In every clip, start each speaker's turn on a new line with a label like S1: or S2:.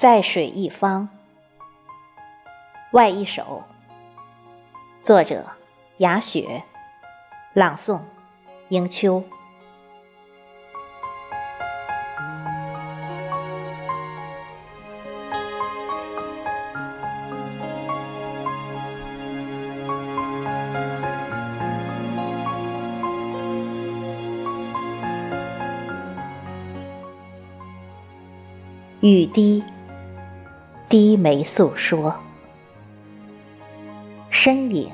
S1: 在水一方，外一首。作者：雅雪，朗诵：迎秋。雨滴，低眉诉说；身影，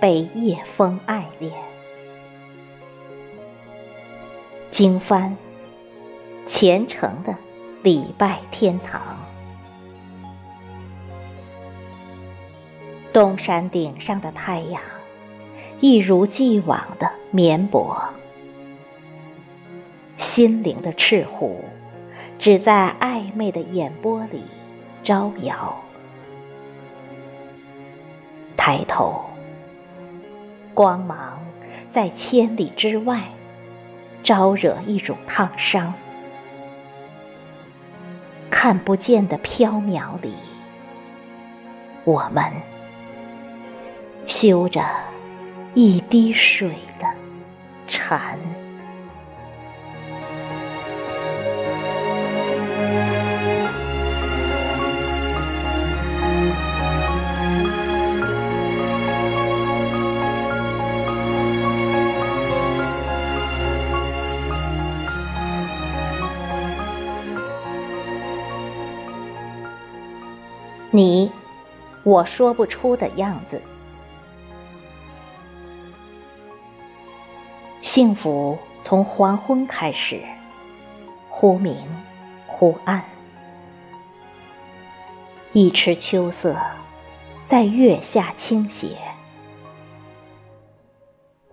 S1: 被夜风爱恋。经幡，虔诚的礼拜天堂。东山顶上的太阳，一如既往的绵薄。心灵的赤虎。只在暧昧的眼波里招摇。抬头，光芒在千里之外招惹一种烫伤。看不见的缥缈里，我们修着一滴水的禅。你，我说不出的样子。幸福从黄昏开始，忽明忽暗。一池秋色在月下倾斜，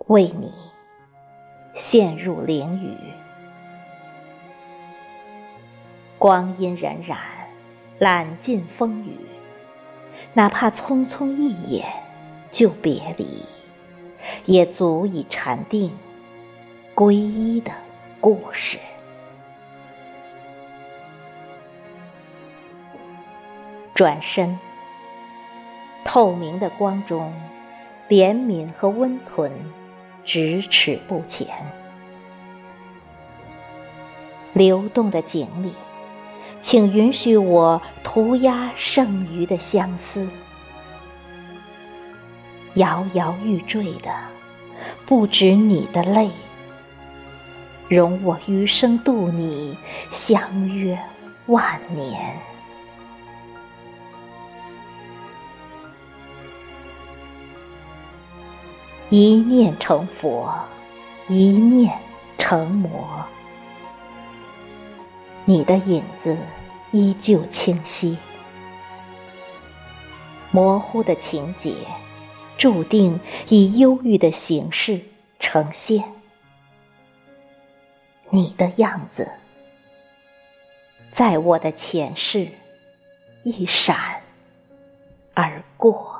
S1: 为你陷入囹圄。光阴荏苒，揽尽风雨。哪怕匆匆一眼就别离，也足以禅定皈依的故事。转身，透明的光中，怜悯和温存咫尺不前。流动的井里。请允许我涂鸦剩余的相思，摇摇欲坠的不止你的泪，容我余生度你，相约万年。一念成佛，一念成魔。你的影子依旧清晰，模糊的情节注定以忧郁的形式呈现。你的样子，在我的前世一闪而过。